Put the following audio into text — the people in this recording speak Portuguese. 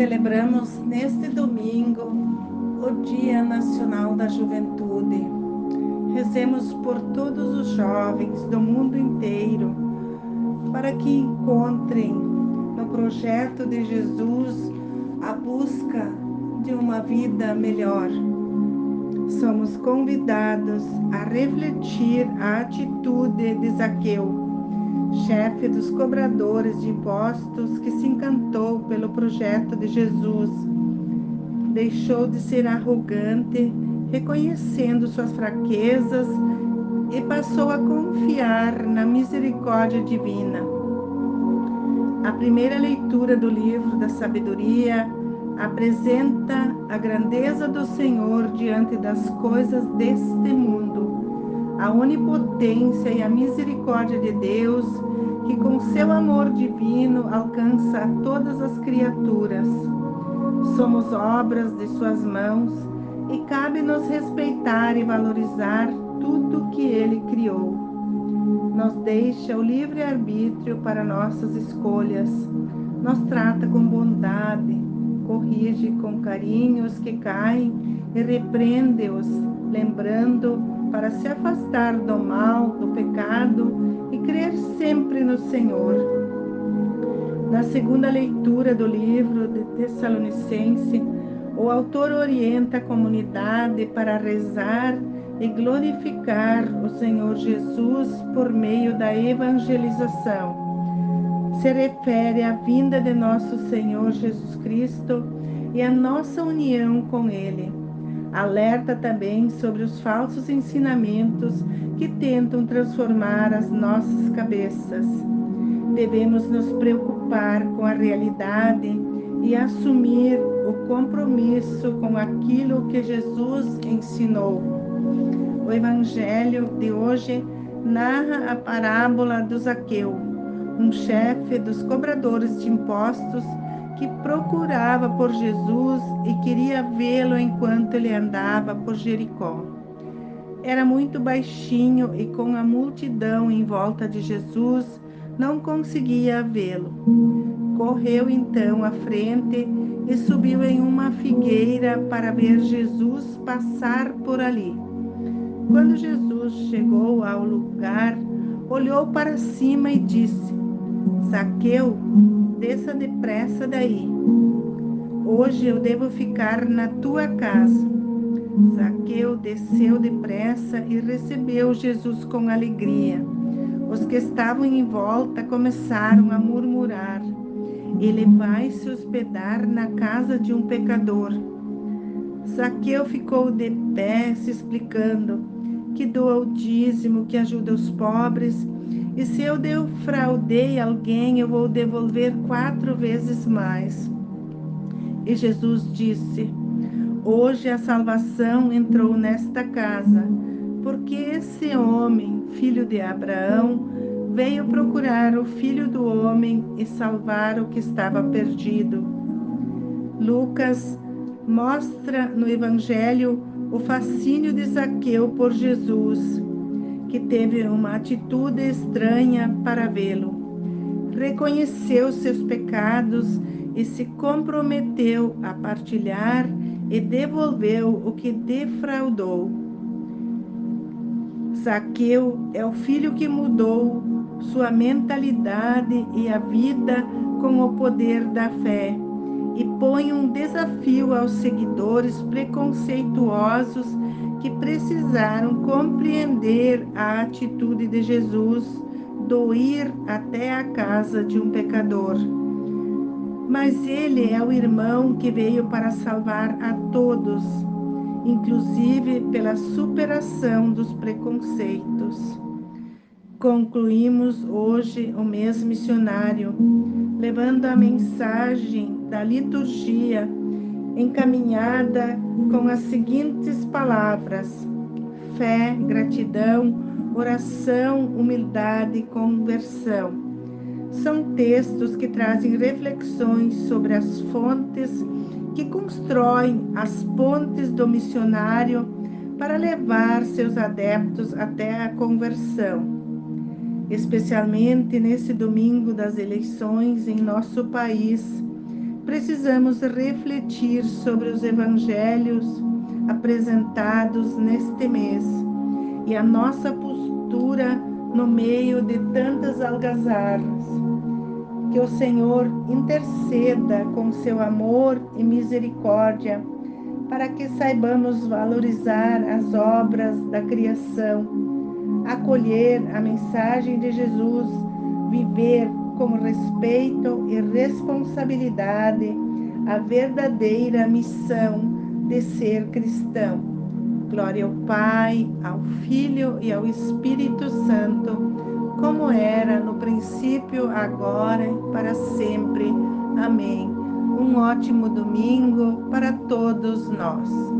Celebramos neste domingo o Dia Nacional da Juventude. Rezemos por todos os jovens do mundo inteiro para que encontrem no projeto de Jesus a busca de uma vida melhor. Somos convidados a refletir a atitude de Zaqueu chefe dos cobradores de impostos, que se encantou pelo projeto de Jesus. Deixou de ser arrogante, reconhecendo suas fraquezas e passou a confiar na misericórdia divina. A primeira leitura do livro da sabedoria apresenta a grandeza do Senhor diante das coisas deste mundo a onipotência e a misericórdia de Deus, que com seu amor divino alcança todas as criaturas. Somos obras de suas mãos e cabe-nos respeitar e valorizar tudo que ele criou. Nos deixa o livre arbítrio para nossas escolhas, nos trata com bondade, corrige com carinho os que caem e repreende-os, lembrando para se afastar do mal, do pecado e crer sempre no Senhor. Na segunda leitura do livro de Tessalonicense, o autor orienta a comunidade para rezar e glorificar o Senhor Jesus por meio da evangelização. Se refere à vinda de nosso Senhor Jesus Cristo e à nossa união com Ele Alerta também sobre os falsos ensinamentos que tentam transformar as nossas cabeças. Devemos nos preocupar com a realidade e assumir o compromisso com aquilo que Jesus ensinou. O Evangelho de hoje narra a parábola do Zaqueu, um chefe dos cobradores de impostos que procurava por Jesus e queria vê-lo enquanto ele andava por Jericó. Era muito baixinho e com a multidão em volta de Jesus não conseguia vê-lo. Correu então à frente e subiu em uma figueira para ver Jesus passar por ali. Quando Jesus chegou ao lugar, olhou para cima e disse: Zaqueu, desça depressa daí. Hoje eu devo ficar na tua casa. Zaqueu desceu depressa e recebeu Jesus com alegria. Os que estavam em volta começaram a murmurar: Ele vai se hospedar na casa de um pecador. Zaqueu ficou de pé, se explicando que doa o dízimo, que ajuda os pobres e se eu defraudei alguém, eu vou devolver quatro vezes mais. E Jesus disse: Hoje a salvação entrou nesta casa, porque esse homem, filho de Abraão, veio procurar o filho do homem e salvar o que estava perdido. Lucas mostra no Evangelho o fascínio de Zaqueu por Jesus que teve uma atitude estranha para vê-lo. Reconheceu seus pecados e se comprometeu a partilhar e devolveu o que defraudou. Zaqueu é o filho que mudou sua mentalidade e a vida com o poder da fé e põe um desafio aos seguidores preconceituosos que precisaram compreender a atitude de Jesus do ir até a casa de um pecador. Mas ele é o irmão que veio para salvar a todos, inclusive pela superação dos preconceitos. Concluímos hoje o mês missionário, levando a mensagem da liturgia encaminhada com as seguintes palavras: fé, gratidão, oração, humildade e conversão. São textos que trazem reflexões sobre as fontes que constroem as pontes do missionário para levar seus adeptos até a conversão. Especialmente nesse domingo das eleições em nosso país, precisamos refletir sobre os evangelhos apresentados neste mês e a nossa postura no meio de tantas algazarras. Que o Senhor interceda com seu amor e misericórdia para que saibamos valorizar as obras da criação, acolher a mensagem de Jesus, viver com respeito e responsabilidade a verdadeira missão de ser cristão. Glória ao Pai, ao Filho e ao Espírito Santo, como era no princípio, agora e para sempre. Amém. Um ótimo domingo para todos nós.